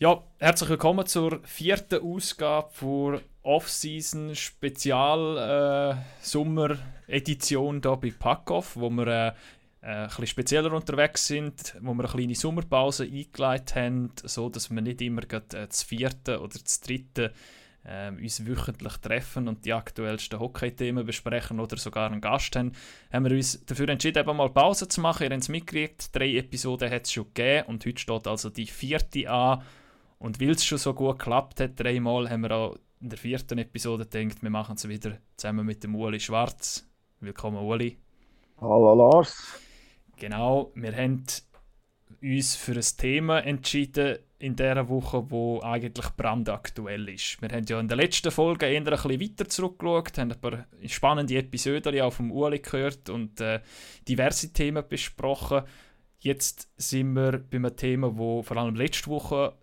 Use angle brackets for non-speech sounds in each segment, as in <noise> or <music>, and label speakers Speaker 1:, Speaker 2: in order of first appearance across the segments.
Speaker 1: Ja, herzlich willkommen zur vierten Ausgabe für Off-Season Spezial äh, Sommer Edition hier bei Packoff, wo wir äh, äh, ein spezieller unterwegs sind, wo wir eine kleine Sommerpause eingeleitet haben, so dass wir nicht immer gerade, äh, das vierte oder das dritte äh, uns wöchentlich treffen und die aktuellsten Hockey-Themen besprechen oder sogar einen Gast haben, haben wir uns dafür entschieden, eben mal Pause zu machen. Ihr habt es mitgekriegt, drei Episoden hat es schon gegeben und heute steht also die vierte an und weil es schon so gut geklappt hat, dreimal, haben wir auch in der vierten Episode gedacht, wir machen es wieder zusammen mit dem Uli Schwarz. Willkommen, Uli.
Speaker 2: Hallo, Lars.
Speaker 1: Genau, wir haben uns für ein Thema entschieden in dieser Woche, wo eigentlich brandaktuell ist. Wir haben ja in der letzten Folge eher ein bisschen weiter zurückgeschaut, haben ein paar spannende Episoden auf dem Uli gehört und äh, diverse Themen besprochen. Jetzt sind wir bei einem Thema, wo vor allem letzte Woche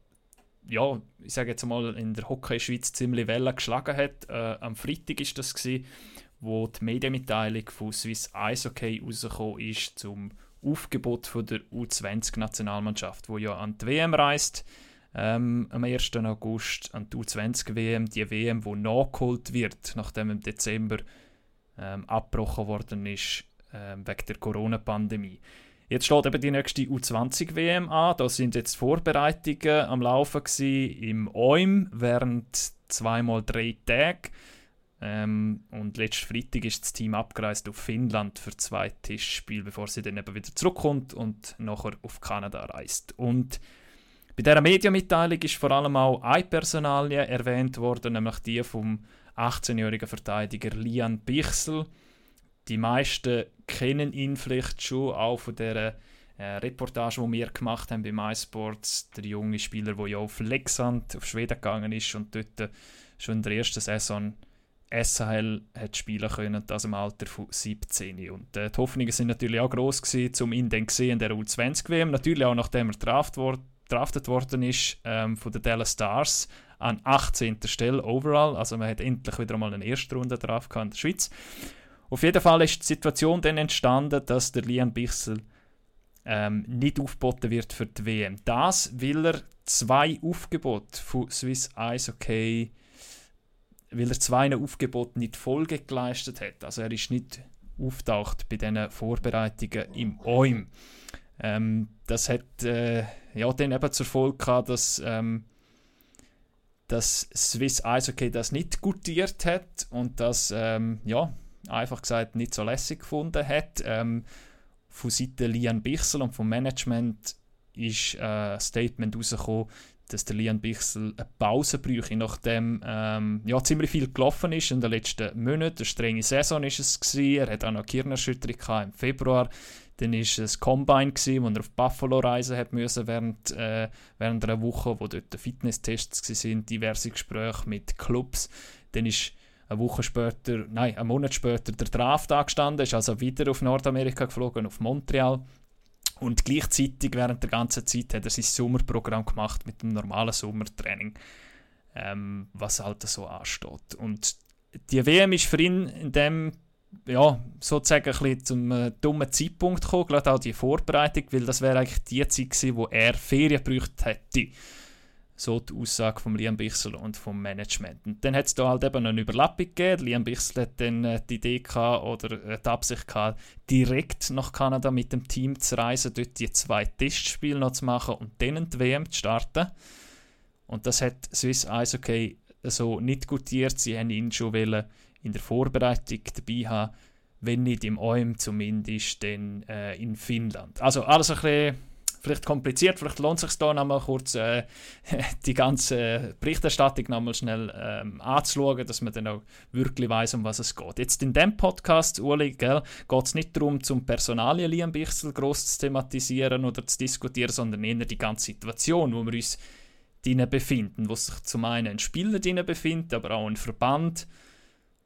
Speaker 1: ja, ich sage jetzt mal, in der Hockey-Schweiz ziemlich Wellen geschlagen hat. Äh, am Freitag war das, gewesen, wo die Medienmitteilung von Swiss Eishockey rausgekommen ist zum Aufgebot von der U20-Nationalmannschaft, wo ja an die WM reist. Ähm, am 1. August an die U20-WM, die WM, wo nachgeholt wird, nachdem im Dezember ähm, abgebrochen worden ist ähm, wegen der Corona-Pandemie. Jetzt steht eben die nächste U20-WM an. Da sind jetzt Vorbereitungen am Laufen im OIM während zweimal drei Tage. Ähm, und letzten Freitag ist das Team abgereist auf Finnland für zwei Tischspiele, bevor sie dann eben wieder zurückkommt und nachher auf Kanada reist. Und bei dieser Medienmitteilung ist vor allem auch eine Personalie erwähnt worden, nämlich die vom 18-jährigen Verteidiger Lian Bichsel die meisten kennen ihn vielleicht schon auch von der äh, Reportage, die wir gemacht haben bei MySports. Der junge Spieler, der ja auf Lexand, auf Schweden gegangen ist und dort schon in der ersten Saison SHL hat spielen können, das im Alter von 17. Und äh, die Hoffnungen sind natürlich auch groß gewesen, um ihn dann in der U20-WM. Natürlich auch nachdem er draft worden ist ähm, von den Dallas Stars an 18. Stelle overall. Also man hat endlich wieder mal eine erste Runde drauf in der Schweiz. Auf jeden Fall ist die Situation dann entstanden, dass der Lian Bichsel ähm, nicht aufgeboten wird für die WM. Das, weil er zwei Aufgebote von Swiss Ice Hockey, weil er zwei Aufgebote nicht Folge geleistet hat. Also er ist nicht auftaucht bei diesen Vorbereitungen im OIM. Ähm, das hat äh, ja dann eben zur Folge gehabt, dass, ähm, dass Swiss Eishockey das nicht gutiert hat und dass ähm, ja, einfach gesagt nicht so lässig gefunden hat. Ähm, von Seiten Lian Bichsel und vom Management ist äh, ein Statement rausgekommen, dass der Lian Bichsel eine Pause bräuchte, nachdem ähm, ja, ziemlich viel gelaufen ist in den letzten Monaten. Eine strenge Saison war es. Gewesen. Er hat auch noch Kirnerschütterung im Februar. Dann war es ein Combine, gewesen, wo er auf Buffalo reisen hat müssen während, äh, während einer Woche, wo dort Fitnesstests waren, diverse Gespräche mit Clubs. Dann ist eine Woche später, nein, einen Monat später der Draft angestanden, ist also wieder auf Nordamerika geflogen, auf Montreal. Und gleichzeitig während der ganzen Zeit hat er sein Sommerprogramm gemacht mit dem normalen Sommertraining, ähm, was halt so ansteht. Und die WM ist für ihn in dem ja, sozusagen ein bisschen zum äh, dummen Zeitpunkt gekommen, gerade auch die Vorbereitung, weil das wäre eigentlich die Zeit gewesen, wo er Ferien gebraucht hätte. So die Aussage von Liam Bichsel und vom Management. Und dann hat es da halt eben eine Überlappung gegeben. Liam Bichsel hat dann äh, die Idee gehabt, oder äh, die Absicht gehabt, direkt nach Kanada mit dem Team zu reisen, dort die zwei Testspiele noch zu machen und dann die WM zu starten. Und das hat Swiss Eishockey so nicht gutiert. Sie haben ihn schon wollen in der Vorbereitung dabei haben, wenn nicht im OM zumindest, dann äh, in Finnland. Also alles ein bisschen vielleicht kompliziert, vielleicht lohnt es sich da nochmal kurz äh, <laughs> die ganze Berichterstattung nochmal schnell ähm, anzuschauen, dass man dann auch wirklich weiß, um was es geht. Jetzt in dem Podcast, Uli, geht es nicht darum, zum Personalien Liam Bichsel gross zu thematisieren oder zu diskutieren, sondern eher die ganze Situation, wo wir uns drinnen befinden, wo sich zum einen ein Spieler drinnen befindet, aber auch ein Verband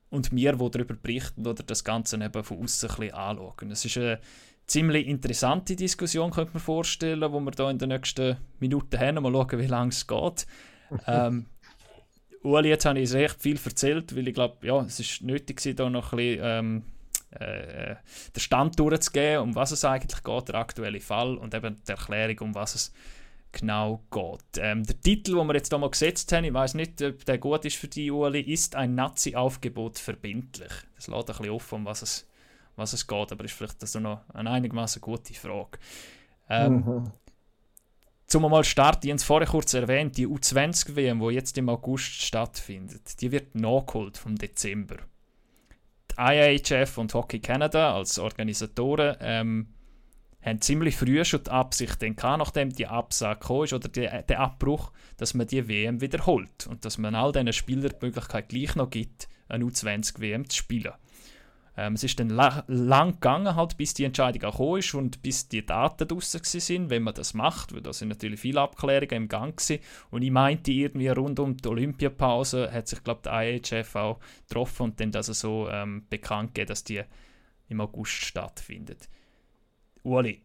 Speaker 1: und wir, die darüber berichten oder das Ganze eben von außen ein bisschen anschauen. Es ist eine ziemlich interessante Diskussion, könnte man vorstellen, wo wir da in den nächsten Minuten haben. Mal schauen, wie lange es geht. <laughs> ähm, Uli, jetzt habe ich recht viel erzählt, weil ich glaube, ja, es ist nötig da noch ein bisschen ähm, äh, den Stand durchzugeben, um was es eigentlich geht, der aktuelle Fall und eben die Erklärung, um was es genau geht. Ähm, der Titel, den wir jetzt hier mal gesetzt haben, ich weiß nicht, ob der gut ist für die Uli, ist ein Nazi-Aufgebot verbindlich. Das lädt ein bisschen offen, um was es, was es geht, aber ist vielleicht das noch eine einigermaßen gute Frage. Ähm, mhm. Zum mal starten, ich habe es vorher kurz erwähnt, die U20-WM, die jetzt im August stattfindet, die wird nachgeholt vom Dezember. Die IIHF und Hockey Canada als Organisatoren ähm, haben ziemlich früh schon die Absicht gehabt, nachdem die Absage kam ist, oder die, der Abbruch, dass man die WM wiederholt und dass man all diesen Spielern die Möglichkeit gleich noch gibt, eine U20-WM zu spielen. Ähm, es ist dann la lang gegangen, halt, bis die Entscheidung auch ist und bis die Daten draußen sind, wenn man das macht, weil da sind natürlich viele Abklärungen im Gang gewesen. Und ich meinte, irgendwie rund um die Olympiapause hat sich, glaube der IHF auch getroffen und dann das so ähm, bekannt gegeben, dass die im August stattfindet. Uli,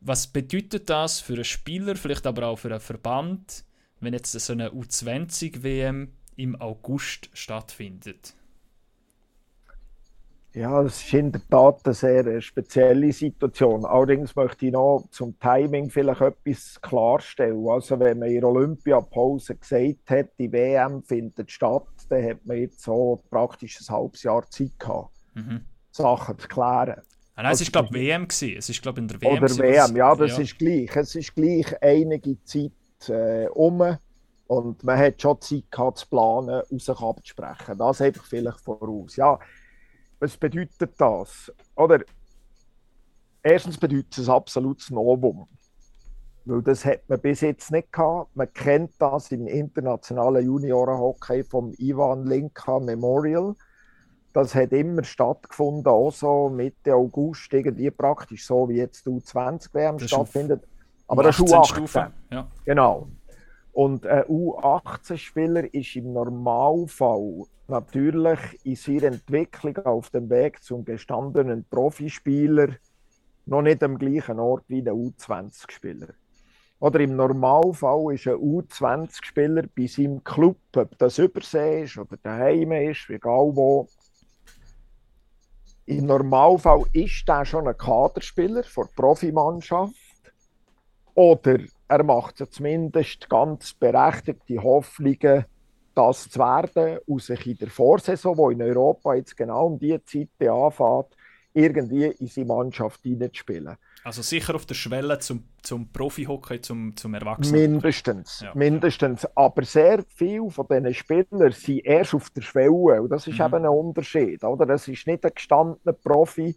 Speaker 1: was bedeutet das für einen Spieler, vielleicht aber auch für einen Verband, wenn jetzt so eine U20-WM im August stattfindet?
Speaker 2: Ja, das ist in der Tat eine sehr spezielle Situation. Allerdings möchte ich noch zum Timing vielleicht etwas klarstellen. Also wenn man in der Olympiapause gesagt hat, die WM findet statt, dann hat man jetzt so praktisch ein halbes Jahr Zeit gehabt, mhm. Sachen zu klären.
Speaker 1: Ah, nein, es war, glaube ich, WM. Gewesen. Es ist, glaube in der WM.
Speaker 2: Oder WM, ja, das ja. ist gleich. Es ist gleich einige Zeit äh, um und man hat schon Zeit gehabt, zu planen und sich abzusprechen. Das einfach vielleicht voraus. Ja, was bedeutet das? Oder erstens bedeutet es ein absolutes Novum. Weil das hat man bis jetzt nicht gehabt. Man kennt das im internationalen Juniorenhockey vom Ivan Linka Memorial das hat immer stattgefunden, auch so Mitte August, irgendwie praktisch so wie jetzt die U20-WM stattfindet. Aber das ist U18. Ja. Genau. Und ein U18-Spieler ist im Normalfall natürlich in seiner Entwicklung auf dem Weg zum gestandenen Profispieler noch nicht am gleichen Ort wie ein U20-Spieler. Oder im Normalfall ist ein U20-Spieler bei seinem Club, ob das Übersee ist oder daheim ist, egal wo, im Normalfall ist er schon ein Kaderspieler der Profimannschaft. Oder er macht ja zumindest ganz berechtigte Hoffnungen, das zu werden und sich in der Vorsaison, wo in Europa jetzt genau um diese Zeit anfängt, irgendwie in seine Mannschaft hineinzuspielen.
Speaker 1: Also sicher auf der Schwelle zum, zum Profi-Hockey, zum, zum Erwachsenen.
Speaker 2: Mindestens, ja. mindestens. Aber sehr viele von diesen Spielern sind erst auf der Schwelle und das ist mhm. eben ein Unterschied. Oder? Das ist nicht ein gestandener Profi,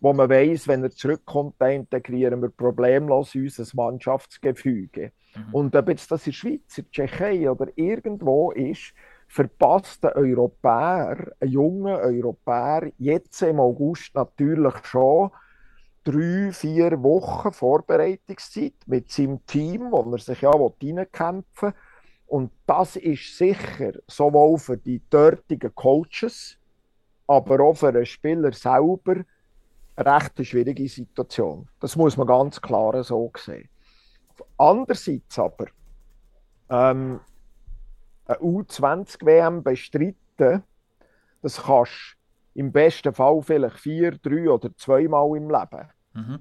Speaker 2: wo man weiß, wenn er zurückkommt, dann integrieren wir problemlos unser Mannschaftsgefüge. Mhm. Und ob jetzt das in der Schweiz, in der Tschechei oder irgendwo ist, verpasst ein Europäer, ein junger Europäer, jetzt im August natürlich schon, drei, vier Wochen Vorbereitungszeit mit seinem Team, wo er sich ja reinkämpfen will. Und das ist sicher sowohl für die dortigen Coaches, aber auch für den Spieler selber eine recht schwierige Situation. Das muss man ganz klar so sehen. Andererseits aber, ähm, eine U20-WM bestreiten, das kannst im besten Fall vielleicht vier, drei oder zweimal im Leben. Mhm.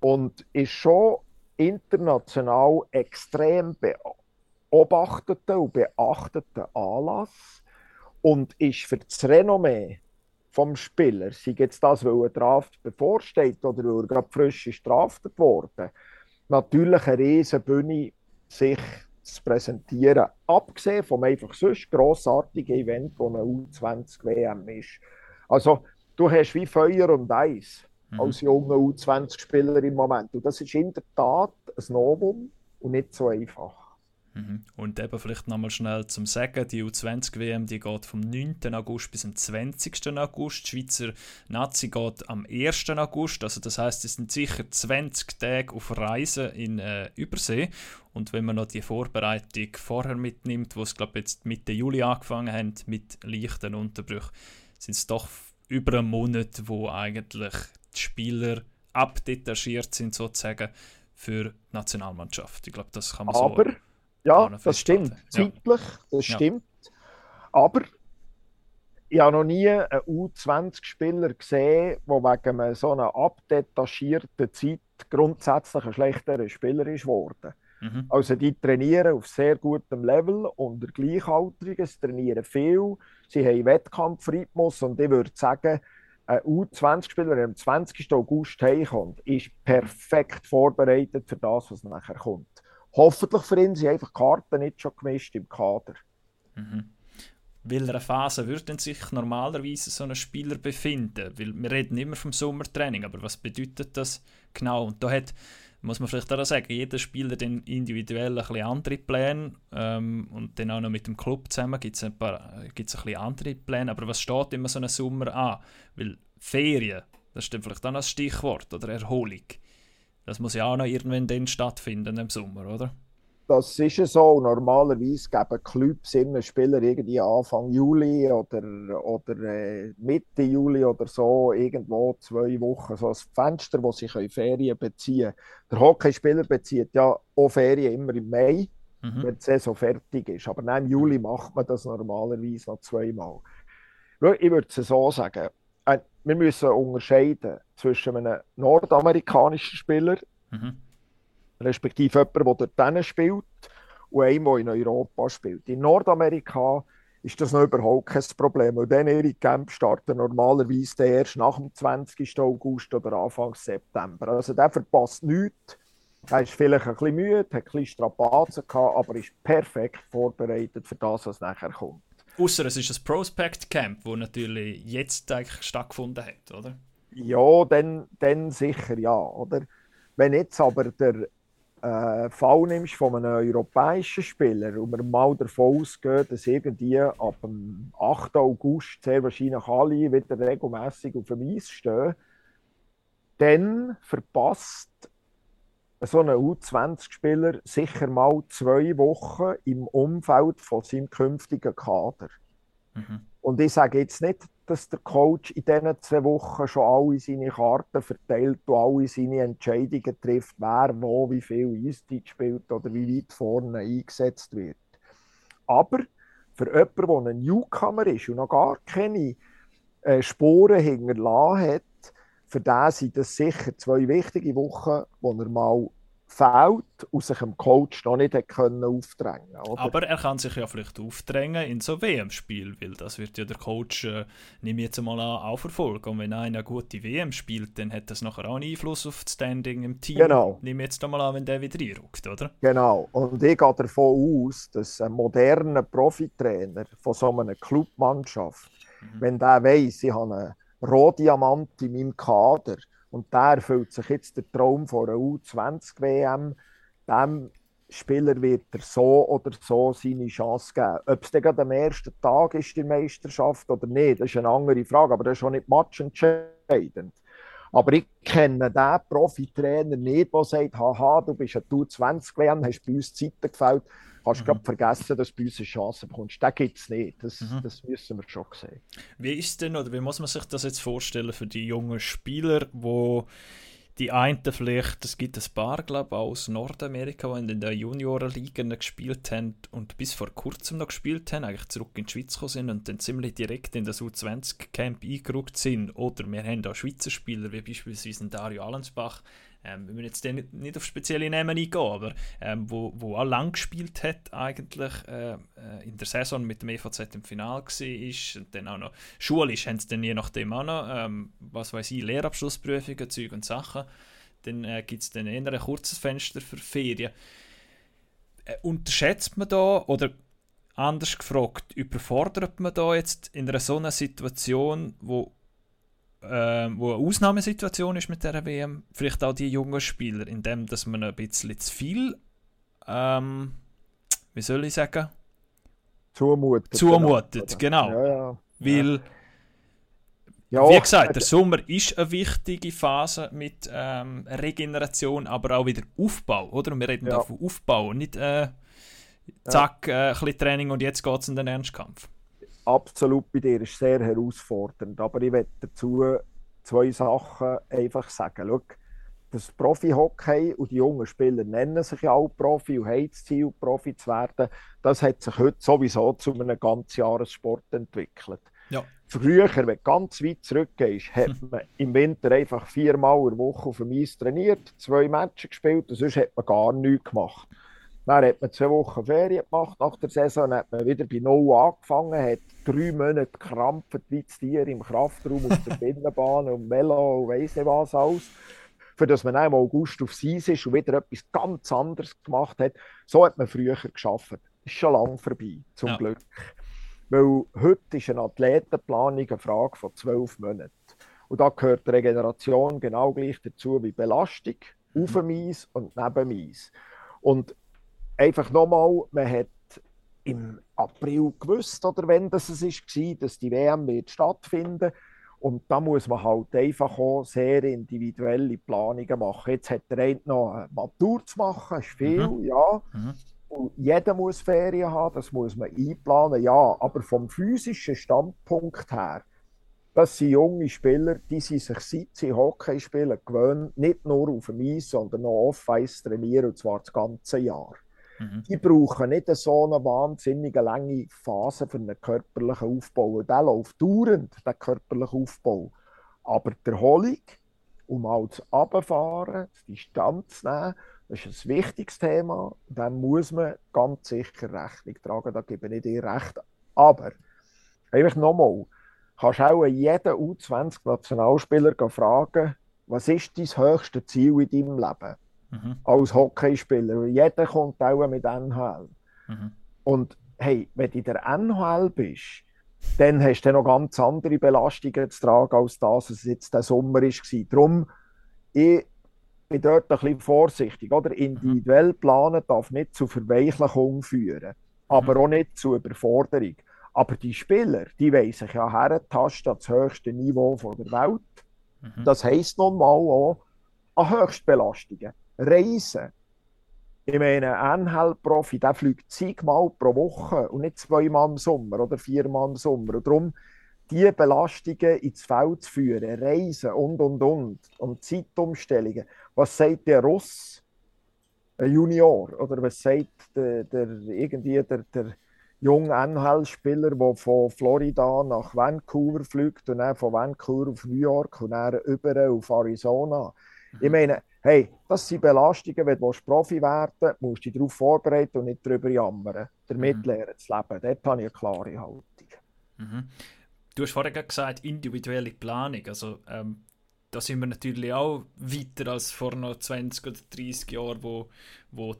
Speaker 2: Und ist schon international extrem beobachteter und beachteter Anlass und ist für das Renommee vom Spieler, sei jetzt das, weil ein Draft bevorsteht oder weil er gerade frisch ist draftet worden, natürlich eine riesige Bühne, sich zu präsentieren. Abgesehen vom einfach sonst grossartigen Event, das eine U20-WM ist. Also, du hast wie Feuer und Eis mhm. als junger U20-Spieler im Moment. Und das ist in der Tat ein Novum und nicht so einfach.
Speaker 1: Mhm. Und eben vielleicht nochmal schnell zum Sagen, die U20-WM die geht vom 9. August bis zum 20. August. Die Schweizer Nazi geht am 1. August. Also das heißt, es sind sicher 20 Tage auf Reisen in äh, Übersee. Und wenn man noch die Vorbereitung vorher mitnimmt, wo es glaube jetzt Mitte Juli angefangen haben mit leichten Unterbrüchen, sind es doch über einen Monat, wo eigentlich die Spieler abdetachiert sind sozusagen für die Nationalmannschaft. Ich glaube, das kann man
Speaker 2: Aber, so ja, das stimmt. Zeitlich, das stimmt. Aber ich habe noch nie einen U20-Spieler gesehen, der wegen so einer abdetachierten Zeit grundsätzlich ein schlechterer Spieler ist geworden. Mhm. Also die trainieren auf sehr gutem Level unter Gleichaltrigen, sie trainieren viel, sie haben Wettkampfrhythmus und ich würde sagen, ein U20-Spieler, der am 20. August heimkommt, ist perfekt vorbereitet für das, was nachher kommt. Hoffentlich für ihn sind einfach Karten nicht schon gemischt im Kader.
Speaker 1: Mhm. Welcher Phase würde sich normalerweise so ein Spieler befinden? Weil wir reden immer vom Sommertraining, aber was bedeutet das genau? Und da hat muss man vielleicht auch sagen, jeder Spieler dann individuell ein bisschen andere Pläne ähm, und dann auch noch mit dem Club zusammen gibt es ein, paar, gibt's ein bisschen andere Pläne, aber was steht immer so einen Sommer an? Weil Ferien, das ist dann vielleicht auch noch ein Stichwort, oder Erholung, das muss ja auch noch irgendwann dann stattfinden im Sommer, oder?
Speaker 2: das ist ja so. Normalerweise geben Clubs immer Spieler irgendwie Anfang Juli oder, oder äh, Mitte Juli oder so, irgendwo zwei Wochen, so ein Fenster, wo sie Ferien beziehen können. Der Hockeyspieler bezieht ja auch Ferien immer im Mai, mhm. wenn die Saison fertig ist. Aber im Juli macht man das normalerweise noch zweimal. Ich würde es so sagen, wir müssen unterscheiden zwischen einem nordamerikanischen Spieler, mhm respektive jemand, der dort spielt und einem, der in Europa spielt. In Nordamerika ist das noch überhaupt kein Problem, weil dann ihre Camps starten normalerweise erst nach dem 20. August oder Anfang September. Also der verpasst nichts. Er ist vielleicht ein bisschen müde, hat ein bisschen Strapazen gehabt, aber ist perfekt vorbereitet für das, was nachher kommt.
Speaker 1: Außer es ist ein Prospect Camp, das natürlich jetzt eigentlich stattgefunden hat, oder?
Speaker 2: Ja, dann, dann sicher ja, oder? Wenn jetzt aber der äh, Fall nimmst von einem europäischen Spieler und wir mal davon ausgehen, dass irgendwie ab dem 8. August sehr wahrscheinlich alle wieder regelmäßig auf dem Eis stehen, dann verpasst so ein U20-Spieler sicher mal zwei Wochen im Umfeld von seinem künftigen Kader. Mhm. Und ich sage jetzt nicht, dass der Coach in diesen zwei Wochen schon alle seine Karten verteilt und alle seine Entscheidungen trifft, wer wo wie viel Eiszeit spielt oder wie weit vorne eingesetzt wird. Aber für jemanden, der ein Newcomer ist und noch gar keine äh, Spuren hinterlassen hat, für den sind das sicher zwei wichtige Wochen, wo er mal fehlt und sich dem Coach noch nicht können aufdrängen
Speaker 1: oder? Aber er kann sich ja vielleicht aufdrängen in so WM-Spiel, weil das wird ja der Coach, äh, nehme jetzt mal an, auch verfolgen. Und wenn einer eine gute WM spielt, dann hat das nachher auch einen Einfluss auf das Standing im Team.
Speaker 2: Genau.
Speaker 1: Nehme jetzt mal an, wenn der wieder reinrückt, oder?
Speaker 2: Genau. Und ich gehe davon aus, dass ein moderner Profitrainer von so einer Clubmannschaft, mhm. wenn der weiss, ich habe einen Rohdiamant in meinem Kader, und da erfüllt sich jetzt der Traum von einer U20-WM. Dem Spieler wird er so oder so seine Chance geben. Ob es dann am ersten Tag ist, die Meisterschaft oder nicht, das ist eine andere Frage, aber das ist schon nicht matchentscheidend. Aber ich kenne den Profitrainer nicht, der sagt, haha, du bist ein U20-WM, hast bei uns Zeiten gefällt, kannst mhm. vergessen, dass du bei uns eine Chance bekommst. Das gibt es nicht. Das, mhm. das müssen wir schon sehen.
Speaker 1: Wie ist denn, oder wie muss man sich das jetzt vorstellen für die jungen Spieler, wo die einen vielleicht, es gibt ein paar, glaube ich, aus Nordamerika, die in der Juniorenliga gespielt haben und bis vor kurzem noch gespielt haben, eigentlich zurück in die Schweiz gekommen sind und dann ziemlich direkt in das U20-Camp eingerückt sind. Oder wir haben auch Schweizer Spieler, wie beispielsweise Dario Allensbach, ähm, wir müssen jetzt nicht, auf spezielle Namen eingehen, aber ähm, wo, wo auch lang gespielt hat eigentlich äh, äh in der Saison mit dem EVZ im Finale war und dann auch noch schulisch haben sie dann je nachdem auch noch, ähm, was weiß ich, Lehrabschlussprüfungen, Zeug und Sachen. Dann äh, gibt es dann eher ein kurzes Fenster für Ferien. Äh, unterschätzt man da oder anders gefragt, überfordert man da jetzt in einer so einer Situation, wo äh, wo eine Ausnahmesituation ist mit der WM, vielleicht auch die jungen Spieler, indem dass man ein bisschen zu viel, ähm, wie soll ich sagen?
Speaker 2: Zumutet.
Speaker 1: Zumutet, genau. genau. Ja, ja. Weil, ja, wie gesagt, der Sommer ist eine wichtige Phase mit ähm, Regeneration, aber auch wieder Aufbau, oder? Und wir reden ja. von Aufbau, nicht äh, zack, äh, ein bisschen Training und jetzt geht es in den Ernstkampf
Speaker 2: absolut bei dir ist sehr herausfordernd. Aber ich werde dazu zwei Sachen einfach sagen. Schau, das Profi-Hockey und die jungen Spieler nennen sich ja auch Profi und haben das Ziel, Profi zu werden. Das hat sich heute sowieso zu einem Ganzjahressport entwickelt.
Speaker 1: Ja.
Speaker 2: Früher, wenn du ganz weit zurückgehst, hat <laughs> man im Winter einfach viermal in der Woche auf dem Eis trainiert, zwei Matches gespielt und sonst hat man gar nichts gemacht. Dann hat man zwei Wochen Ferien gemacht. Nach der Saison hat man wieder bei Null angefangen, hat drei Monate gekrampft wie das Tier im Kraftraum auf der <laughs> Binnenbahn und Velo und weiss nicht was alles. Für dass man im August auf Eis ist und wieder etwas ganz anderes gemacht hat. So hat man früher geschafft. Das ist schon lange vorbei, zum ja. Glück. Weil heute ist eine Athletenplanung eine Frage von zwölf Monaten. Und da gehört Regeneration genau gleich dazu wie Belastung, mhm. auf dem Eis und neben dem Eis. Und einfach nochmal, man hat im April gewusst, oder wenn das es war, dass die WM wird stattfinden und da muss man halt einfach auch sehr individuelle Planungen machen. Jetzt hat der eine noch eine Matur zu machen, ist viel, mhm. ja. Mhm. Und jeder muss Ferien haben, das muss man einplanen, ja. Aber vom physischen Standpunkt her, das sind junge Spieler, die sind sich seit sie Hockey spielen gewöhnt, nicht nur auf dem Eis, sondern auch off-Eis trainieren, und zwar das ganze Jahr. Mhm. Die brauchen nicht so eine wahnsinnig lange Phase für einen körperlichen Aufbau. Und der läuft dauernd, der körperliche Aufbau. Aber die Erholung, um mal zu runterfahren, die Distanz zu nehmen, das ist ein wichtiges Thema. Dem muss man ganz sicher Rechnung tragen, da gebe ich dir recht. Aber, einfach nochmal, kannst auch jeden U20-Nationalspieler fragen, was ist dein höchstes Ziel in deinem Leben? Mhm. als Hockeyspieler. Jeder kommt auch mit NHL. Mhm. Und hey, wenn du in der NHL bist, dann hast du noch ganz andere Belastungen zu tragen, als das, was jetzt der Sommer war. Darum, ich bin dort ein bisschen vorsichtig. Oder? Individuell planen darf nicht zu Verweichlichung führen, aber mhm. auch nicht zu Überforderung. Aber die Spieler, die wollen sich ja herentasten das höchste Niveau der Welt. Mhm. Das heisst nun mal auch an Höchstbelastungen. Reisen. Ich meine, ein NHL-Profi, der fliegt zigmal pro Woche und nicht zweimal im Sommer oder viermal im Sommer. Und darum, diese Belastungen ins Feld zu führen, Reisen und, und, und, und Zeitumstellungen. Was sagt der Russ, ein Junior, oder was sagt der, der irgendwie der, der junge NHL-Spieler, der von Florida nach Vancouver fliegt und dann von Vancouver auf New York und dann über auf Arizona. Mhm. Ich meine, hey, das sind Belastungen, wenn du Profi werden willst, musst du dich darauf vorbereiten und nicht darüber jammern. Damit mhm. lernen zu leben. Dort habe ich eine klare Haltung.
Speaker 1: Mhm. Du hast vorhin gesagt, individuelle Planung. Also, ähm, da sind wir natürlich auch weiter als vor noch 20 oder 30 Jahren, wo, wo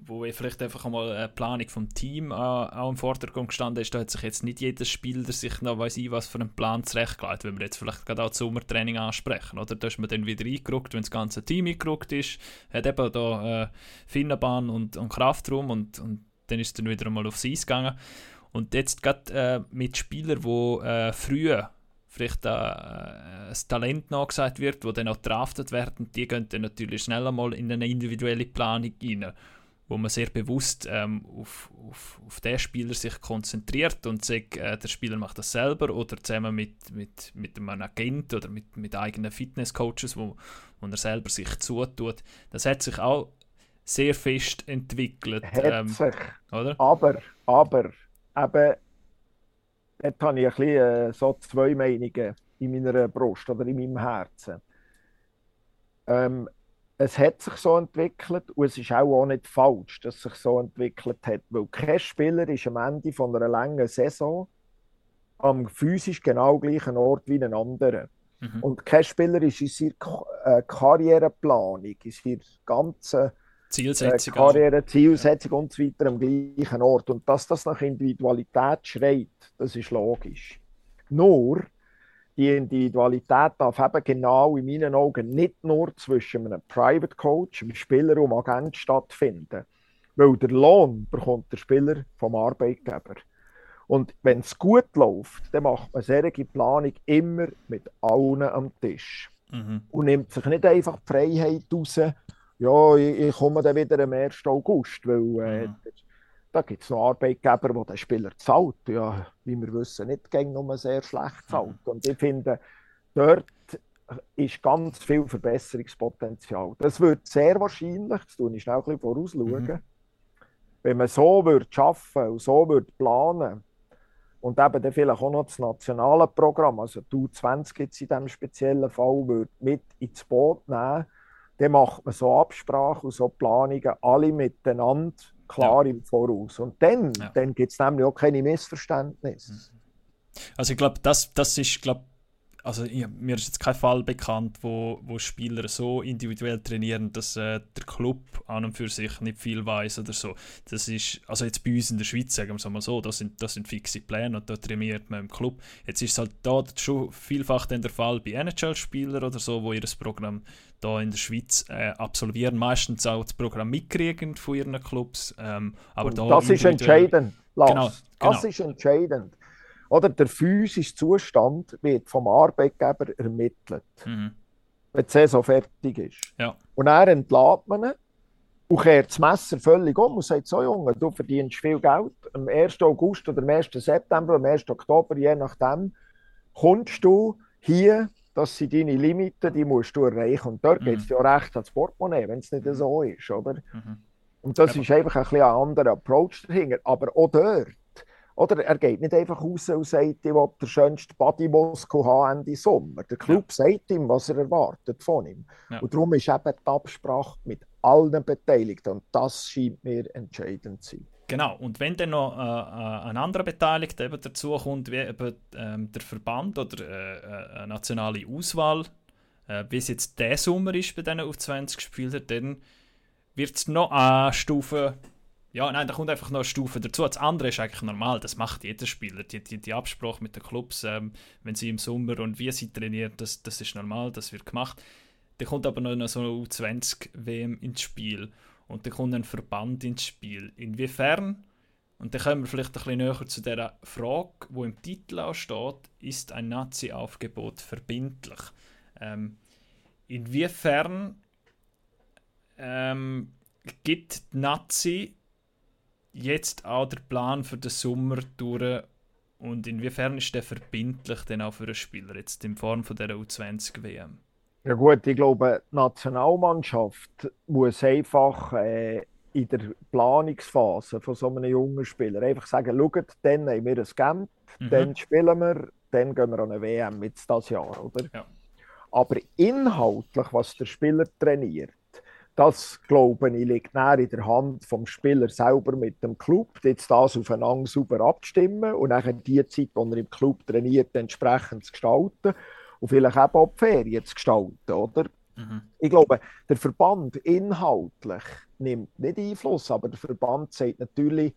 Speaker 1: wo vielleicht einfach einmal eine Planung vom Team auch im Vordergrund gestanden ist, da hat sich jetzt nicht jeder Spieler sich noch weiß ich was für einen Plan zurechtgelegt, wenn wir jetzt vielleicht gerade auch das Sommertraining ansprechen, oder? Da ist man dann wieder eingerückt, wenn das ganze Team eingerückt ist, hat eben da äh, Finnenbahn und, und Kraftraum und, und dann ist es dann wieder einmal aufs Eis gegangen. Und jetzt gerade äh, mit Spielern, die äh, früher vielleicht äh, ein Talent nachgesagt wird, wo dann auch draftet werden, die gehen dann natürlich schnell einmal in eine individuelle Planung rein wo man sehr bewusst ähm, auf, auf, auf den Spieler sich konzentriert und sagt, äh, der Spieler macht das selber oder zusammen mit, mit, mit einem Agent oder mit, mit eigenen Fitnesscoaches, wo, wo er selber sich zutut. Das hat sich auch sehr fest entwickelt.
Speaker 2: Hat ähm, sich. Oder? Aber, aber, eben, dort habe ich ein bisschen, äh, so zwei Meinungen in meiner Brust oder in meinem Herzen. Ähm, es hat sich so entwickelt und es ist auch, auch nicht falsch, dass es sich so entwickelt hat, weil kein Spieler ist am Ende von einer langen Saison am physisch genau gleichen Ort wie ein anderer. Mhm. Und kein Spieler ist in seiner äh, Karriereplanung, in seiner ganzen
Speaker 1: Zielsetzung,
Speaker 2: äh, Karriere, Zielsetzung ja. und so weiter am gleichen Ort. Und dass das nach Individualität schreit, das ist logisch. Nur die Individualität darf eben genau in meinen Augen nicht nur zwischen einem Private Coach, einem Spieler und einem Agent stattfinden. Weil der Lohn bekommt der Spieler vom Arbeitgeber. Und wenn es gut läuft, dann macht man solche Planung immer mit allen am Tisch. Mhm. Und nimmt sich nicht einfach die Freiheit raus, ja, ich, ich komme dann wieder am 1. August, weil äh, mhm. Da gibt es noch Arbeitgeber, die den Spieler zahlt. Ja, wie wir wissen, nicht gegen nur sehr schlecht zahlt. Mhm. Und ich finde, dort ist ganz viel Verbesserungspotenzial. Das wird sehr wahrscheinlich, das tue ich schnell ein bisschen vorausschauen, mhm. wenn man so würde arbeiten und so würde planen und eben dann vielleicht auch noch das nationale Programm, also die U20 jetzt in diesem speziellen Fall, würde mit ins Boot nehmen, dann macht man so Absprachen und so Planungen alle miteinander klar ja. im Voraus. Und dann, ja. dann gibt es nämlich auch keine Missverständnisse. Mhm.
Speaker 1: Also ich glaube, das, das ist, glaube also ich, mir ist jetzt kein Fall bekannt, wo, wo Spieler so individuell trainieren, dass äh, der Club an und für sich nicht viel weiß oder so. Das ist, also jetzt bei uns in der Schweiz, sagen wir es mal so, das sind, das sind fixe Pläne und da trainiert man im Club. Jetzt ist es halt da schon vielfach dann der Fall bei NHL-Spielern oder so, wo ihr das Programm da in der Schweiz äh, absolvieren, meistens auch das Programm mitkriegen von ihren Clubs. Ähm, aber da
Speaker 2: das ist entscheidend, Lars. Genau, genau. Das ist entscheidend. Oder der physische Zustand wird vom Arbeitgeber ermittelt, mhm. wenn die Saison fertig ist.
Speaker 1: Ja.
Speaker 2: Und er entlädt man ihn und kehrt das Messer völlig um und sagt so, Junge, du verdienst viel Geld. Am 1. August oder am 1. September, am 1. Oktober, je nachdem, kommst du hier, das sind deine Limiten, die musst du erreichen. Und dort mhm. geht es ja recht ans Portemonnaie, wenn es nicht so ist, oder? Mhm. Und das ja. ist einfach ein, bisschen ein anderer Approach dahinter. Aber auch dort oder er geht nicht einfach raus und sagt, ich will den schönsten Bodymuskel haben Ende Sommer. Der Club ja. sagt ihm, was er erwartet von ihm. Ja. Und darum ist eben die Absprache mit allen Beteiligten. Und das scheint mir entscheidend zu sein.
Speaker 1: Genau, und wenn dann noch äh, äh ein anderer Beteiligter eben dazu kommt, wie eben ähm, der Verband oder äh, äh eine nationale Auswahl, äh, wie es jetzt der Sommer ist bei diesen U20-Spielern, dann wird es noch eine Stufe ja, nein, da kommt einfach noch eine Stufe dazu. Das andere ist eigentlich normal, das macht jeder Spieler. Die, die, die Absprache mit den Clubs, ähm, wenn sie im Sommer und wie sie trainieren, das, das ist normal, das wird gemacht. Dann kommt aber noch so eine U20-WM ins Spiel und dann kommt ein Verband ins Spiel. Inwiefern, und dann kommen wir vielleicht ein bisschen näher zu der Frage, wo im Titel auch steht, ist ein Nazi-Aufgebot verbindlich? Ähm, inwiefern ähm, gibt Nazi jetzt auch der Plan für den Sommer durch und inwiefern ist der verbindlich denn auch für einen Spieler jetzt in Form von der U20 WM?
Speaker 2: Ja gut, ich glaube, die Nationalmannschaft muss einfach äh, in der Planungsphase von so einem jungen Spieler einfach sagen, schaut, dann haben wir ein Camp, mhm. dann spielen wir, dann gehen wir an eine WM mit das Jahr, oder?
Speaker 1: Ja.
Speaker 2: Aber inhaltlich, was der Spieler trainiert, das, glaube ich, liegt näher in der Hand vom Spieler selber mit dem Club, jetzt das aufeinander super abzustimmen und dann die Zeit, die er im Club trainiert, entsprechend zu gestalten und vielleicht eben auch die Ferien zu gestalten, oder? Mhm. Ich glaube, der Verband inhaltlich nimmt nicht Einfluss, aber der Verband sagt natürlich,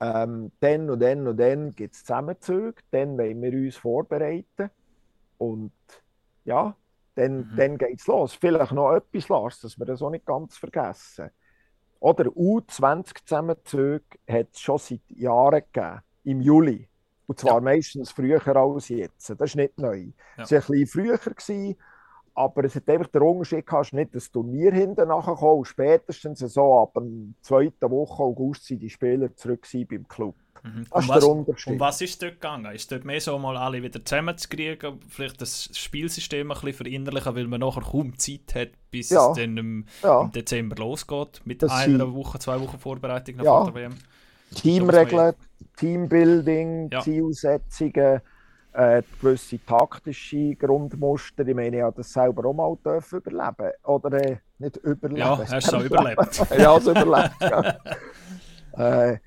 Speaker 2: ähm, dann und dann und dann gibt es Zusammenzüge, dann wollen wir uns vorbereiten und ja, dann, mhm. dann geht es los. Vielleicht noch etwas, Lars, dass wir das auch nicht ganz vergessen. Oder U20-Zusammenzüge hat es schon seit Jahren gegeben, im Juli. Und zwar ja. meistens früher als jetzt. Das ist nicht neu. Ja. Es war ein bisschen früher, gewesen, aber es hat einfach den Unterschied gehabt, nicht das Turnier hinten nachgekommen. Spätestens so ab der zweiten Woche August sind die Spieler zurück beim Club.
Speaker 1: Mhm. Das um, was, um was ist dort gegangen? Ist dort mehr so mal alle wieder zusammenzukriegen, vielleicht das Spielsystem ein bisschen verinnerlichen, weil man nachher kaum Zeit hat, bis ja. es dann im, ja. im, Dezember losgeht, mit das einer Woche, zwei Wochen Vorbereitung nach ja. der WM?
Speaker 2: Teamregeln, Teambuilding, Zielsetzungen, äh, gewisse taktische Grundmuster. Ich meine, ich habe das selber auch mal dürfen überleben. Oder äh, nicht überleben.
Speaker 1: Ja, hast du es überlebt. <laughs>
Speaker 2: ja, es überlebt. Ja. äh,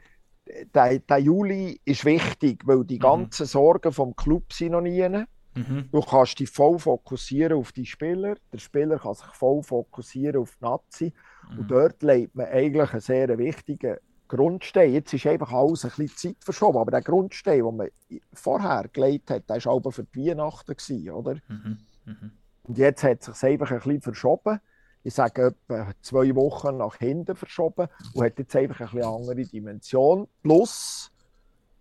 Speaker 2: der, der, Juli ist wichtig, weil die mhm. ganzen Sorgen vom Club sind noch nie. Mhm. Du kannst dich voll fokussieren auf die Spieler. Der Spieler kann sich voll fokussieren auf die Nazi. Mhm. Und dort legt man eigentlich einen sehr wichtigen Grundstein. Jetzt ist einfach alles ein bisschen Zeit verschoben. Aber der Grundstein, den man vorher gelegt hat, der war auch für die Weihnachten, oder? Mhm. mhm. Und jetzt hat es sich einfach ein bisschen verschoben ich sage, etwa zwei Wochen nach hinten verschoben und hat jetzt einfach eine andere Dimension. Plus,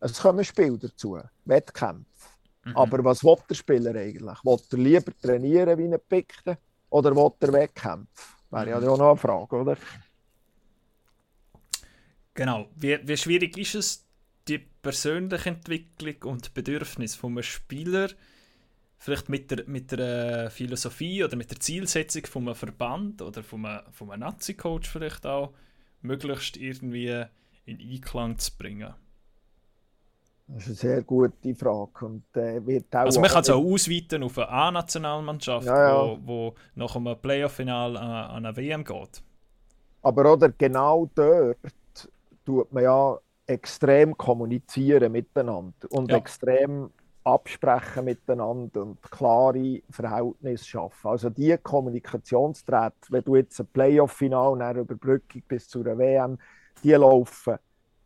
Speaker 2: es kommen Spiele dazu, Wettkämpfe. Mhm. Aber was will der Spieler eigentlich? Will er lieber trainieren wie ein Pickte oder will er Wettkämpfe? Wäre ja mhm. auch noch eine Frage, oder?
Speaker 1: Genau. Wie, wie schwierig ist es, die persönliche Entwicklung und Bedürfnisse eines Spielers vielleicht mit der, mit der Philosophie oder mit der Zielsetzung von einem Verband oder von einem, von einem Nazi-Coach vielleicht auch möglichst irgendwie in Einklang zu bringen?
Speaker 2: Das ist eine sehr gute Frage. Und, äh, wird
Speaker 1: auch also man kann es auch ausweiten auf eine A-Nationalmannschaft, ja, ja. Wo, wo nach einem Playoff-Final an, an eine WM geht.
Speaker 2: Aber oder genau dort tut man ja extrem kommunizieren miteinander und ja. extrem absprechen miteinander und klare Verhältnisse schaffen. Also die Kommunikationsdrähte, wenn du jetzt ein Playoff-Final Überbrückung bis zur WM, die laufen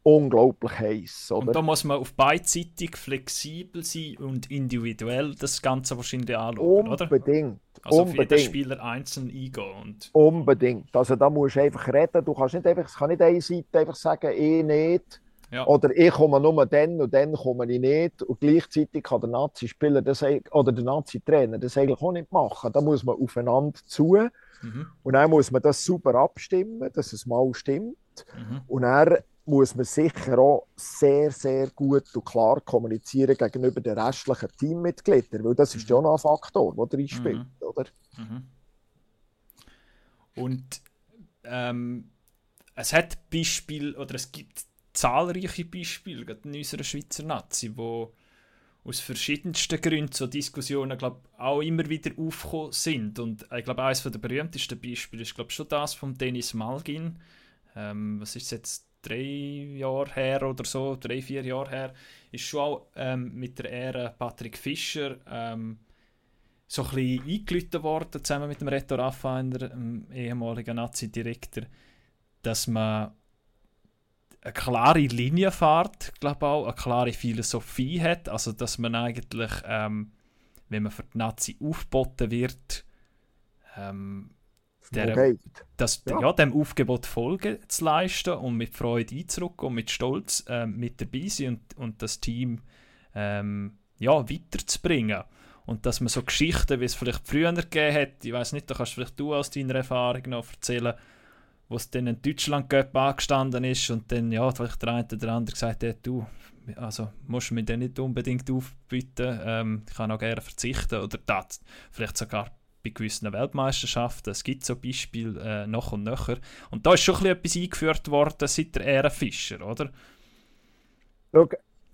Speaker 2: unglaublich heiß.
Speaker 1: Und da muss man auf beidseitig flexibel sein und individuell das Ganze wahrscheinlich anschauen,
Speaker 2: oder? Unbedingt.
Speaker 1: Also Unbedingt. auf jeden Spieler einzeln eingehen. Und
Speaker 2: Unbedingt. Also da musst du einfach reden. Du kannst nicht einfach, es kann nicht eine Seite einfach sagen, ich nicht. Ja. Oder ich komme nur dann und dann komme ich nicht. Und gleichzeitig kann der Nazi-Spieler oder der Nazi-Trainer das eigentlich auch nicht machen. Da muss man aufeinander zu. Mhm. Und dann muss man das super abstimmen, dass es mal stimmt. Mhm. Und dann muss man sicher auch sehr, sehr gut und klar kommunizieren gegenüber den restlichen Teammitgliedern, weil das ist ja auch noch ein Faktor, der drin spielt, mhm. oder? Mhm.
Speaker 1: Und ähm, es hat Beispiele, oder es gibt zahlreiche Beispiele, gerade in unserer Schweizer Nazi, wo aus verschiedensten Gründen so Diskussionen glaub, auch immer wieder aufgekommen sind. Und ich glaube, eines der berühmtesten Beispiele ist glaub, schon das von Dennis Malgin. Ähm, was ist jetzt drei Jahre her oder so, drei, vier Jahre her, ist schon auch ähm, mit der Ehre Patrick Fischer ähm, so ein bisschen eingeläutet worden, zusammen mit dem Reto Raffainer, dem ehemaligen Nazi-Direktor, dass man eine klare Linie fährt, glaube auch, eine klare Philosophie hat, also dass man eigentlich, ähm, wenn man für die Nazi aufgeboten wird, ähm, der, das, ja. ja. dem Aufgebot Folge zu leisten und mit Freude einzurücken und mit Stolz äh, mit dabei sein und, und das Team ähm, ja, weiterzubringen. Und dass man so Geschichten, wie es vielleicht früher gegeben hat, ich weiß nicht, da kannst vielleicht du aus deiner Erfahrung noch erzählen, wo es dann in Deutschland angestanden ist und dann ja, vielleicht der eine oder andere gesagt hat, du, also musst du mir dann nicht unbedingt aufbieten, ähm, ich kann auch gerne verzichten oder das, vielleicht sogar bei gewissen Weltmeisterschaften. Es gibt so Beispiele äh, noch und nöcher. Und da ist schon etwas eingeführt worden seit der Ära Fischer, oder?
Speaker 2: Schau,